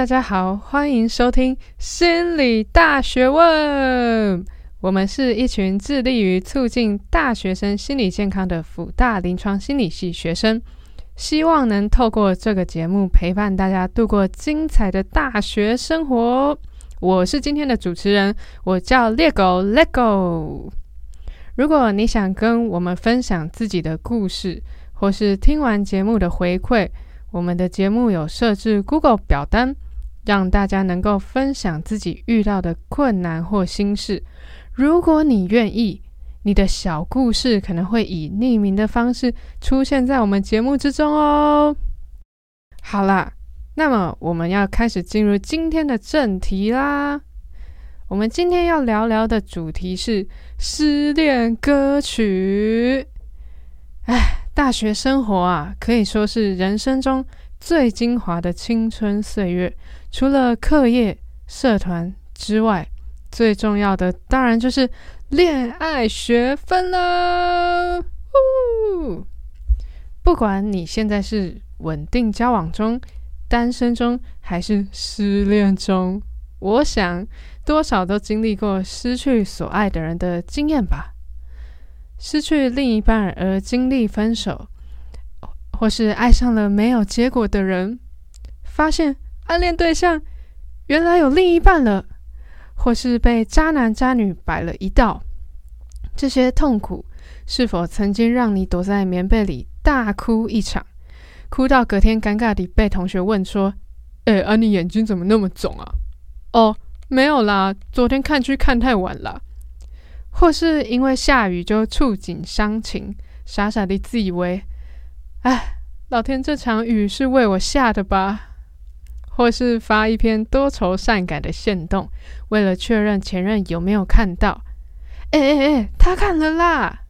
大家好，欢迎收听心理大学问。我们是一群致力于促进大学生心理健康的辅大临床心理系学生，希望能透过这个节目陪伴大家度过精彩的大学生活。我是今天的主持人，我叫猎狗 Lego。如果你想跟我们分享自己的故事，或是听完节目的回馈，我们的节目有设置 Google 表单，让大家能够分享自己遇到的困难或心事。如果你愿意，你的小故事可能会以匿名的方式出现在我们节目之中哦。好啦，那么我们要开始进入今天的正题啦。我们今天要聊聊的主题是失恋歌曲。哎，大学生活啊，可以说是人生中最精华的青春岁月。除了课业、社团之外，最重要的当然就是恋爱学分了。不管你现在是稳定交往中、单身中，还是失恋中，我想多少都经历过失去所爱的人的经验吧。失去另一半而经历分手，或是爱上了没有结果的人，发现暗恋对象原来有另一半了。或是被渣男渣女摆了一道，这些痛苦是否曾经让你躲在棉被里大哭一场，哭到隔天尴尬地被同学问说：“哎，啊你眼睛怎么那么肿啊？”“哦，没有啦，昨天看剧看太晚了。”或是因为下雨就触景伤情，傻傻地自以为：“哎，老天这场雨是为我下的吧？”或是发一篇多愁善感的限动，为了确认前任有没有看到。哎哎哎，他看了啦！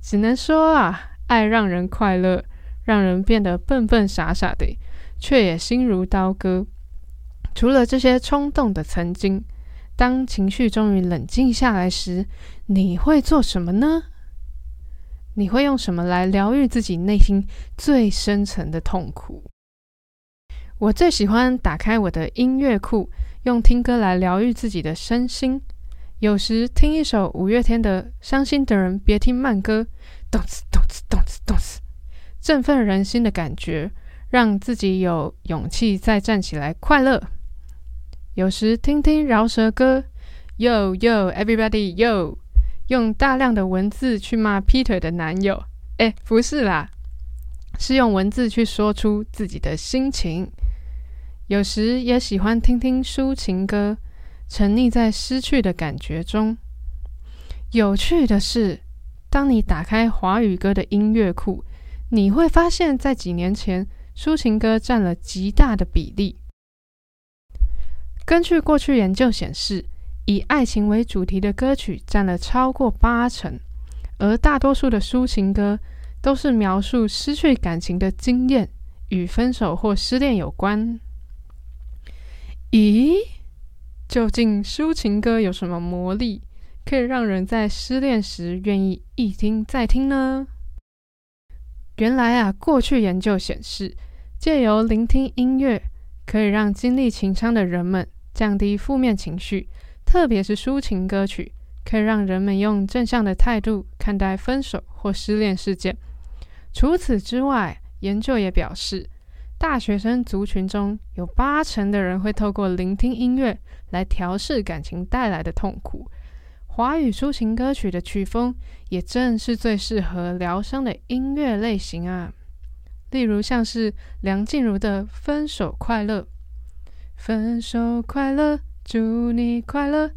只能说啊，爱让人快乐，让人变得笨笨傻傻的，却也心如刀割。除了这些冲动的曾经，当情绪终于冷静下来时，你会做什么呢？你会用什么来疗愈自己内心最深层的痛苦？我最喜欢打开我的音乐库，用听歌来疗愈自己的身心。有时听一首五月天的《伤心的人别听慢歌》，动次动次动次动次，振奋人心的感觉，让自己有勇气再站起来快乐。有时听听饶舌歌，Yo Yo Everybody Yo，用大量的文字去骂劈腿的男友。哎，不是啦，是用文字去说出自己的心情。有时也喜欢听听抒情歌，沉溺在失去的感觉中。有趣的是，当你打开华语歌的音乐库，你会发现在几年前，抒情歌占了极大的比例。根据过去研究显示，以爱情为主题的歌曲占了超过八成，而大多数的抒情歌都是描述失去感情的经验，与分手或失恋有关。咦，究竟抒情歌有什么魔力，可以让人在失恋时愿意一听再听呢？原来啊，过去研究显示，借由聆听音乐，可以让经历情伤的人们降低负面情绪，特别是抒情歌曲，可以让人们用正向的态度看待分手或失恋事件。除此之外，研究也表示，大学生族群中有八成的人会透过聆听音乐来调试感情带来的痛苦。华语抒情歌曲的曲风也正是最适合疗伤的音乐类型啊。例如像是梁静茹的《分手快乐》，分手快乐，祝你快乐，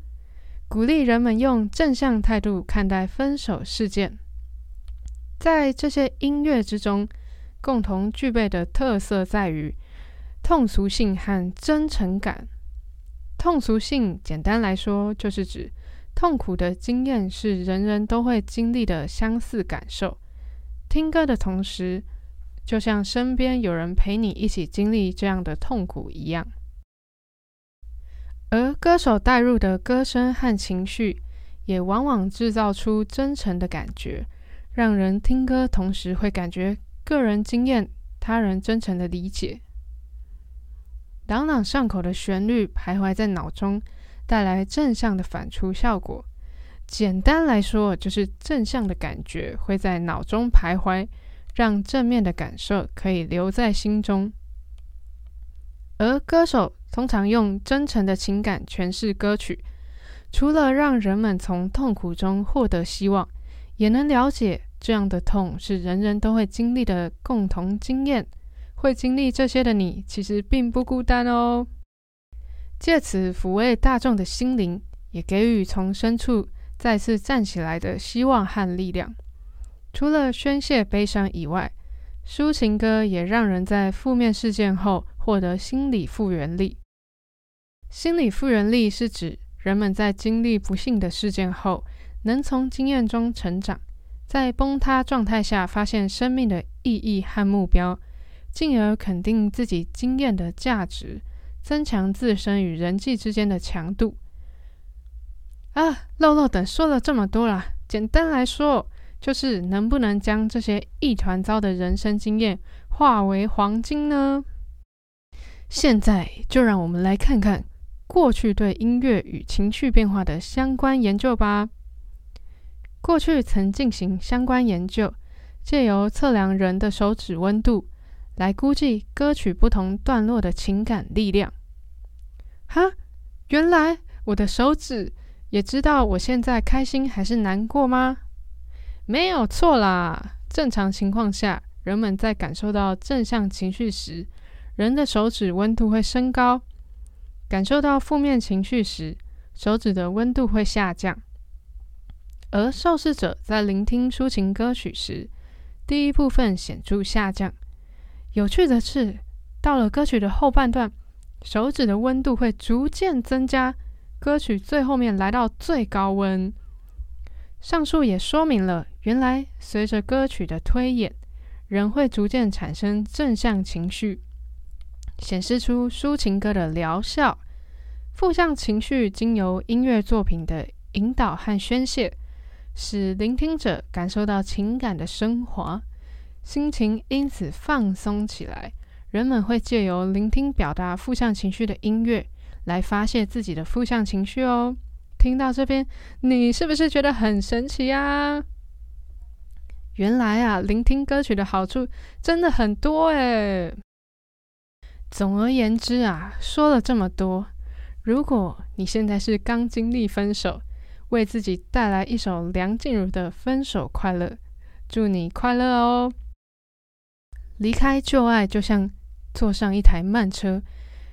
鼓励人们用正向态度看待分手事件。在这些音乐之中，共同具备的特色在于通俗性和真诚感。通俗性简单来说，就是指痛苦的经验是人人都会经历的相似感受。听歌的同时，就像身边有人陪你一起经历这样的痛苦一样。而歌手带入的歌声和情绪，也往往制造出真诚的感觉，让人听歌同时会感觉。个人经验，他人真诚的理解。朗朗上口的旋律徘徊在脑中，带来正向的反刍效果。简单来说，就是正向的感觉会在脑中徘徊，让正面的感受可以留在心中。而歌手通常用真诚的情感诠释歌曲，除了让人们从痛苦中获得希望，也能了解这样的痛是人人都会经历的共同经验。会经历这些的你，其实并不孤单哦。借此抚慰大众的心灵，也给予从深处再次站起来的希望和力量。除了宣泄悲伤以外，抒情歌也让人在负面事件后获得心理复原力。心理复原力是指人们在经历不幸的事件后，能从经验中成长，在崩塌状态下发现生命的意义和目标，进而肯定自己经验的价值，增强自身与人际之间的强度。啊，漏漏等说了这么多啦，简单来说，就是能不能将这些一团糟的人生经验化为黄金呢？现在就让我们来看看过去对音乐与情绪变化的相关研究吧。过去曾进行相关研究，借由测量人的手指温度，来估计歌曲不同段落的情感力量。哈，原来我的手指也知道我现在开心还是难过吗？没有错啦，正常情况下，人们在感受到正向情绪时，人的手指温度会升高；感受到负面情绪时，手指的温度会下降。而受试者在聆听抒情歌曲时，第一部分显著下降。有趣的是，到了歌曲的后半段，手指的温度会逐渐增加，歌曲最后面来到最高温。上述也说明了，原来随着歌曲的推演，人会逐渐产生正向情绪，显示出抒情歌的疗效。负向情绪经由音乐作品的引导和宣泄，使聆听者感受到情感的升华，心情因此放松起来。人们会借由聆听表达负向情绪的音乐，来发泄自己的负向情绪哦。听到这边，你是不是觉得很神奇呀？原来啊，聆听歌曲的好处真的很多诶。总而言之啊，说了这么多，如果你现在是刚经历分手，为自己带来一首梁静茹的《分手快乐》，祝你快乐哦。离开旧爱就像坐上一台慢车，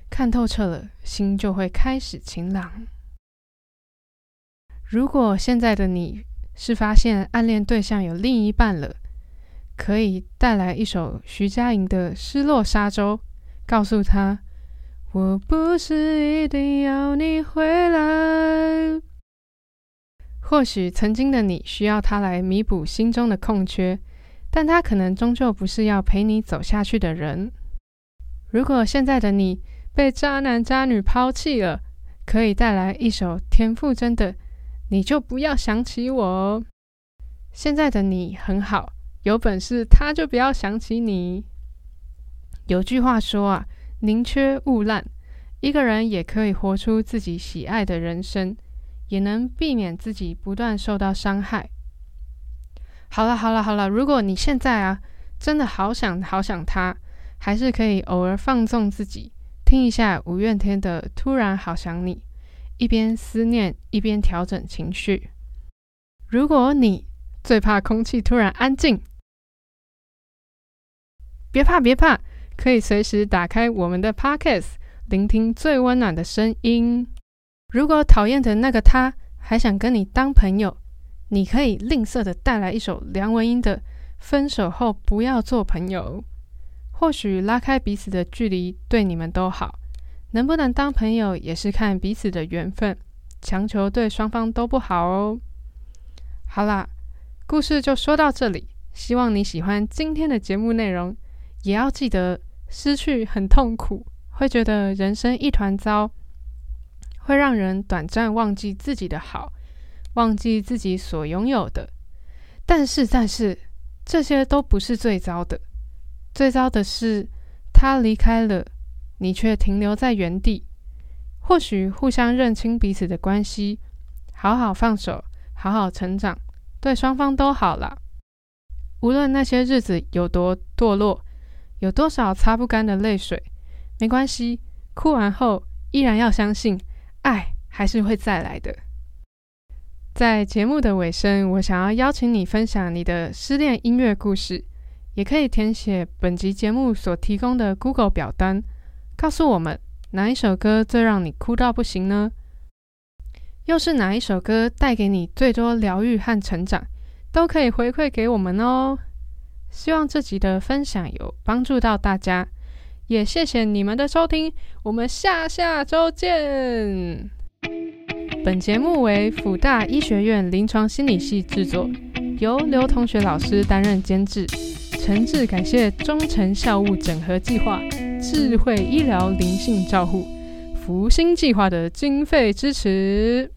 看透彻了，心就会开始晴朗。如果现在的你是发现暗恋对象有另一半了，可以带来一首徐佳莹的《失落沙洲》，告诉他：“我不是一定要你回来。”或许曾经的你需要他来弥补心中的空缺，但他可能终究不是要陪你走下去的人。如果现在的你被渣男渣女抛弃了，可以带来一首田馥甄的。你就不要想起我哦。现在的你很好，有本事他就不要想起你。有句话说啊，宁缺毋滥。一个人也可以活出自己喜爱的人生，也能避免自己不断受到伤害。好了好了好了，如果你现在啊真的好想好想他，还是可以偶尔放纵自己，听一下五月天的《突然好想你》。一边思念，一边调整情绪。如果你最怕空气突然安静，别怕别怕，可以随时打开我们的 Podcast，聆听最温暖的声音。如果讨厌的那个他还想跟你当朋友，你可以吝啬的带来一首梁文音的《分手后不要做朋友》，或许拉开彼此的距离，对你们都好。能不能当朋友也是看彼此的缘分，强求对双方都不好哦。好啦，故事就说到这里，希望你喜欢今天的节目内容，也要记得失去很痛苦，会觉得人生一团糟，会让人短暂忘记自己的好，忘记自己所拥有的。但是，但是这些都不是最糟的，最糟的是他离开了。你却停留在原地。或许互相认清彼此的关系，好好放手，好好成长，对双方都好啦。无论那些日子有多堕落，有多少擦不干的泪水，没关系，哭完后依然要相信，爱还是会再来的。在节目的尾声，我想要邀请你分享你的失恋音乐故事，也可以填写本集节目所提供的 Google 表单，告诉我们哪一首歌最让你哭到不行呢？又是哪一首歌带给你最多疗愈和成长？都可以回馈给我们哦。希望这集的分享有帮助到大家，也谢谢你们的收听，我们下下周见。本节目为辅大医学院临床心理系制作，由刘同学老师担任监制。诚挚感谢忠诚校务整合计划、智慧医疗灵性照护、福星计划的经费支持。